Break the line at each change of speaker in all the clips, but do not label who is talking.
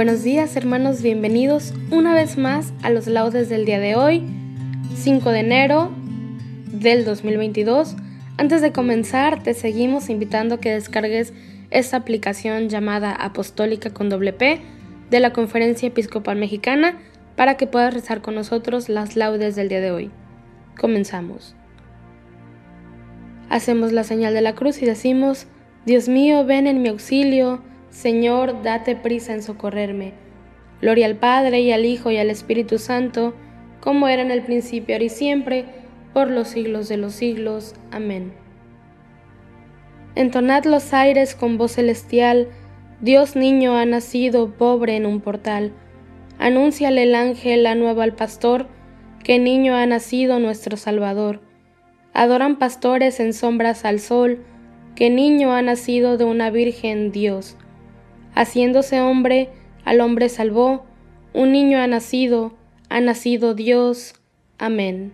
Buenos días hermanos, bienvenidos una vez más a los laudes del día de hoy, 5 de enero del 2022. Antes de comenzar, te seguimos invitando a que descargues esta aplicación llamada Apostólica con doble P de la Conferencia Episcopal Mexicana para que puedas rezar con nosotros las laudes del día de hoy. Comenzamos. Hacemos la señal de la cruz y decimos, Dios mío, ven en mi auxilio, Señor, date prisa en socorrerme. Gloria al Padre y al Hijo y al Espíritu Santo, como era en el principio, ahora y siempre, por los siglos de los siglos. Amén. Entonad los aires con voz celestial, Dios niño ha nacido pobre en un portal. Anúnciale el ángel la nueva al pastor, que niño ha nacido nuestro Salvador. Adoran pastores en sombras al sol, que niño ha nacido de una virgen Dios. Haciéndose hombre, al hombre salvó, un niño ha nacido, ha nacido Dios. Amén.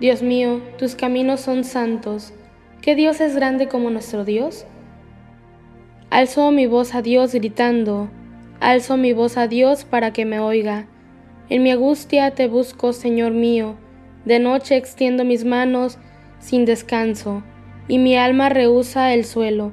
Dios mío, tus caminos son santos. ¿Qué Dios es grande como nuestro Dios? Alzo mi voz a Dios gritando, alzo mi voz a Dios para que me oiga. En mi angustia te busco, Señor mío, de noche extiendo mis manos sin descanso, y mi alma rehúsa el suelo.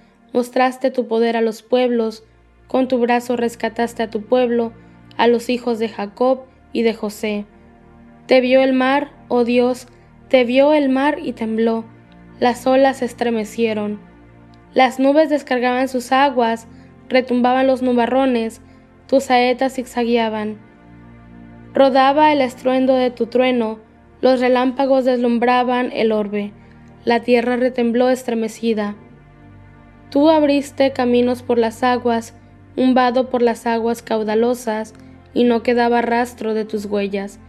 Mostraste tu poder a los pueblos, con tu brazo rescataste a tu pueblo, a los hijos de Jacob y de José. Te vio el mar, oh Dios, te vio el mar y tembló, las olas se estremecieron. Las nubes descargaban sus aguas, retumbaban los nubarrones, tus saetas zigzagueaban. Rodaba el estruendo de tu trueno, los relámpagos deslumbraban el orbe, la tierra retembló estremecida. Tú abriste caminos por las aguas, un vado por las aguas caudalosas, y no quedaba rastro de tus huellas,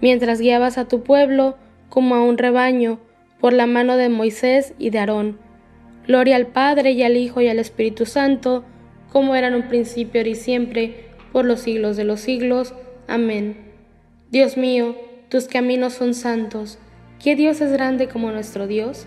mientras guiabas a tu pueblo como a un rebaño, por la mano de Moisés y de Aarón. Gloria al Padre y al Hijo y al Espíritu Santo, como era un principio, y siempre, por los siglos de los siglos. Amén. Dios mío, tus caminos son santos. ¿Qué Dios es grande como nuestro Dios?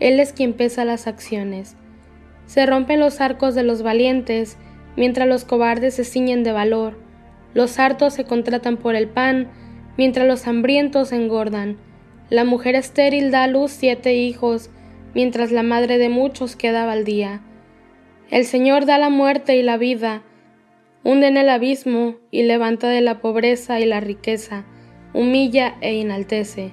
Él es quien pesa las acciones. Se rompen los arcos de los valientes, mientras los cobardes se ciñen de valor. Los hartos se contratan por el pan, mientras los hambrientos engordan. La mujer estéril da a luz siete hijos, mientras la madre de muchos quedaba al día. El Señor da la muerte y la vida, hunde en el abismo y levanta de la pobreza y la riqueza, humilla e enaltece.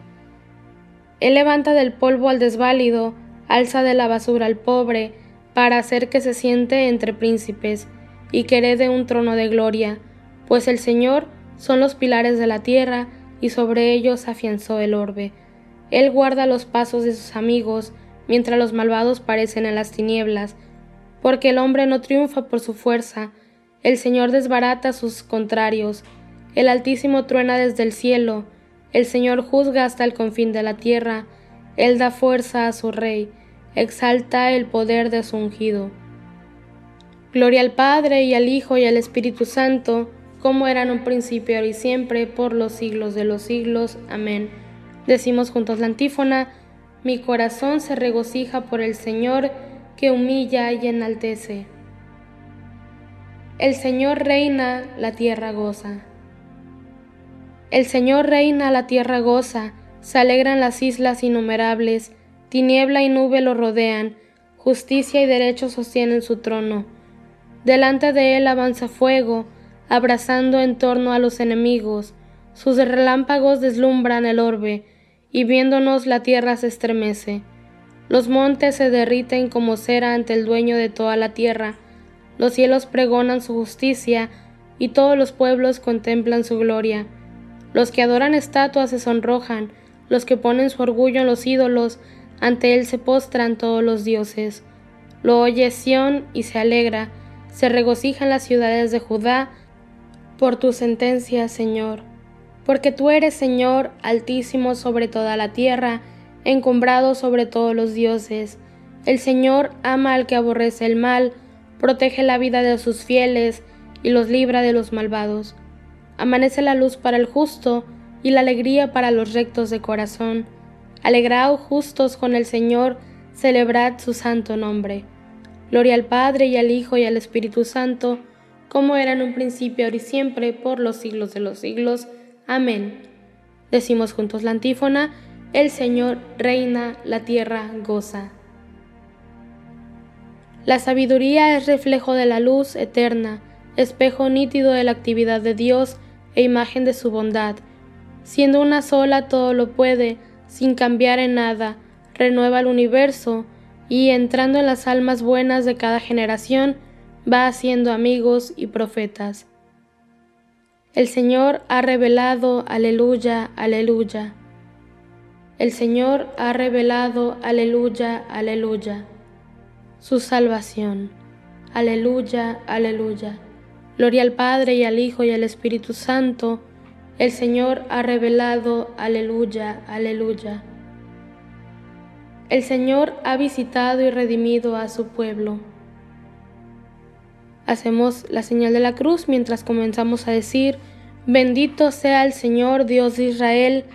Él levanta del polvo al desválido, alza de la basura al pobre, para hacer que se siente entre príncipes y que herede un trono de gloria pues el Señor son los pilares de la tierra, y sobre ellos afianzó el orbe. Él guarda los pasos de sus amigos, mientras los malvados parecen en las tinieblas, porque el hombre no triunfa por su fuerza, el Señor desbarata a sus contrarios, el Altísimo truena desde el cielo, el Señor juzga hasta el confín de la tierra, Él da fuerza a su rey, exalta el poder de su ungido. Gloria al Padre y al Hijo y al Espíritu Santo, como era en un principio, ahora y siempre, por los siglos de los siglos. Amén. Decimos juntos la antífona, mi corazón se regocija por el Señor, que humilla y enaltece. El Señor reina, la tierra goza. El Señor reina, la tierra goza, se alegran las islas innumerables, tiniebla y nube lo rodean, justicia y derecho sostienen su trono. Delante de él avanza fuego, abrazando en torno a los enemigos, sus relámpagos deslumbran el orbe, y viéndonos la tierra se estremece. Los montes se derriten como cera ante el dueño de toda la tierra, los cielos pregonan su justicia, y todos los pueblos contemplan su gloria. Los que adoran estatuas se sonrojan, los que ponen su orgullo en los ídolos, ante él se postran todos los dioses. Lo oye Sión y se alegra, se regocijan las ciudades de Judá, por tu sentencia, Señor, porque tú eres, Señor, altísimo sobre toda la tierra, encumbrado sobre todos los dioses. El Señor ama al que aborrece el mal, protege la vida de sus fieles y los libra de los malvados. Amanece la luz para el justo y la alegría para los rectos de corazón. Alegraos justos con el Señor, celebrad su santo nombre. Gloria al Padre y al Hijo y al Espíritu Santo, como era en un principio, ahora y siempre, por los siglos de los siglos. Amén. Decimos juntos la antífona, el Señor reina, la tierra goza. La sabiduría es reflejo de la luz eterna, espejo nítido de la actividad de Dios e imagen de su bondad. Siendo una sola todo lo puede, sin cambiar en nada, renueva el universo, y entrando en las almas buenas de cada generación, va haciendo amigos y profetas. El Señor ha revelado, aleluya, aleluya. El Señor ha revelado, aleluya, aleluya. Su salvación, aleluya, aleluya. Gloria al Padre y al Hijo y al Espíritu Santo. El Señor ha revelado, aleluya, aleluya. El Señor ha visitado y redimido a su pueblo. Hacemos la señal de la cruz mientras comenzamos a decir, bendito sea el Señor Dios de Israel,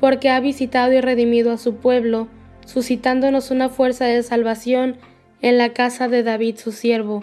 porque ha visitado y redimido a su pueblo, suscitándonos una fuerza de salvación en la casa de David su siervo,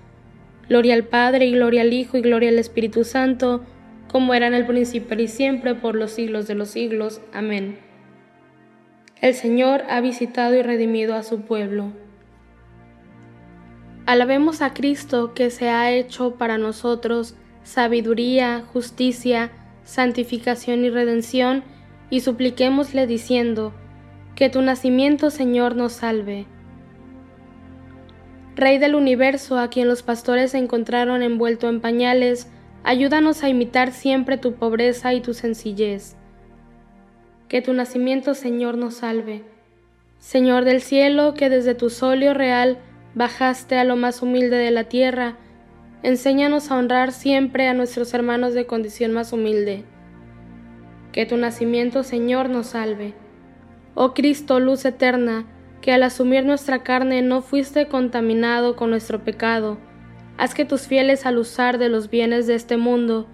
Gloria al Padre, y gloria al Hijo, y gloria al Espíritu Santo, como era en el principio y siempre, por los siglos de los siglos. Amén. El Señor ha visitado y redimido a su pueblo. Alabemos a Cristo que se ha hecho para nosotros sabiduría, justicia, santificación y redención, y supliquémosle diciendo, que tu nacimiento, Señor, nos salve. Rey del universo, a quien los pastores encontraron envuelto en pañales, ayúdanos a imitar siempre tu pobreza y tu sencillez. Que tu nacimiento, Señor, nos salve. Señor del cielo, que desde tu solio real bajaste a lo más humilde de la tierra, enséñanos a honrar siempre a nuestros hermanos de condición más humilde. Que tu nacimiento, Señor, nos salve. Oh Cristo, luz eterna, que al asumir nuestra carne no fuiste contaminado con nuestro pecado, haz que tus fieles al usar de los bienes de este mundo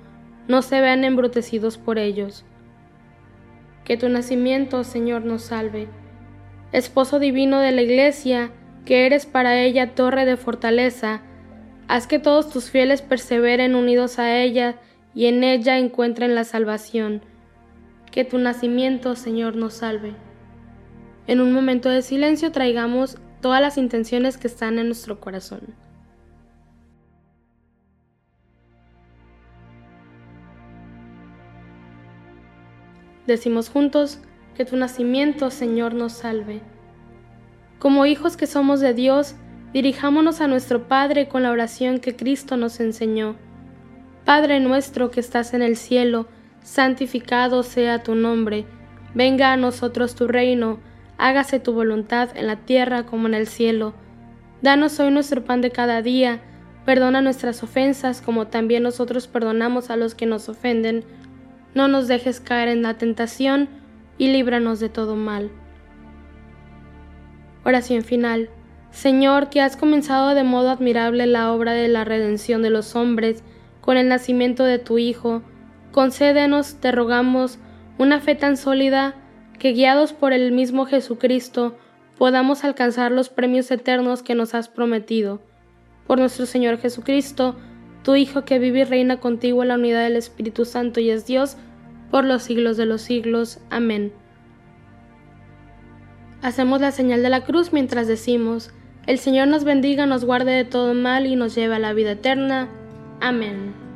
no se vean embrutecidos por ellos. Que tu nacimiento, Señor, nos salve. Esposo divino de la Iglesia, que eres para ella torre de fortaleza, haz que todos tus fieles perseveren unidos a ella y en ella encuentren la salvación. Que tu nacimiento, Señor, nos salve. En un momento de silencio traigamos todas las intenciones que están en nuestro corazón. Decimos juntos, que tu nacimiento, Señor, nos salve. Como hijos que somos de Dios, dirijámonos a nuestro Padre con la oración que Cristo nos enseñó. Padre nuestro que estás en el cielo, santificado sea tu nombre, venga a nosotros tu reino, hágase tu voluntad en la tierra como en el cielo. Danos hoy nuestro pan de cada día, perdona nuestras ofensas como también nosotros perdonamos a los que nos ofenden. No nos dejes caer en la tentación y líbranos de todo mal. Oración final. Señor, que has comenzado de modo admirable la obra de la redención de los hombres con el nacimiento de tu Hijo, concédenos, te rogamos, una fe tan sólida que guiados por el mismo Jesucristo podamos alcanzar los premios eternos que nos has prometido. Por nuestro Señor Jesucristo, tu Hijo que vive y reina contigo en la unidad del Espíritu Santo y es Dios, por los siglos de los siglos. Amén. Hacemos la señal de la cruz mientras decimos, el Señor nos bendiga, nos guarde de todo mal y nos lleve a la vida eterna. Amén.